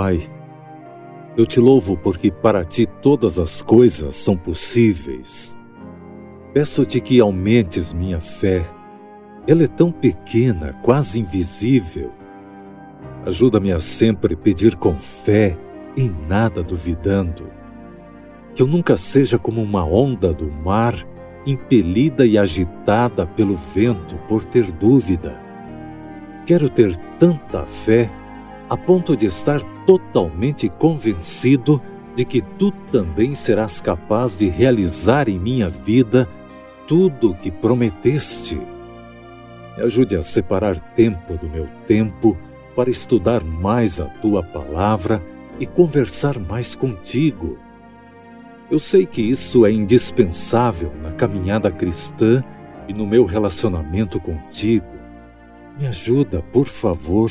Pai, eu te louvo porque para ti todas as coisas são possíveis. Peço-te que aumentes minha fé. Ela é tão pequena, quase invisível. Ajuda-me a sempre pedir com fé, em nada duvidando. Que eu nunca seja como uma onda do mar, impelida e agitada pelo vento por ter dúvida. Quero ter tanta fé a ponto de estar totalmente convencido de que tu também serás capaz de realizar em minha vida tudo o que prometeste. Me ajude a separar tempo do meu tempo para estudar mais a tua palavra e conversar mais contigo. Eu sei que isso é indispensável na caminhada cristã e no meu relacionamento contigo. Me ajuda, por favor,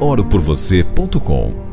oroporvocê.com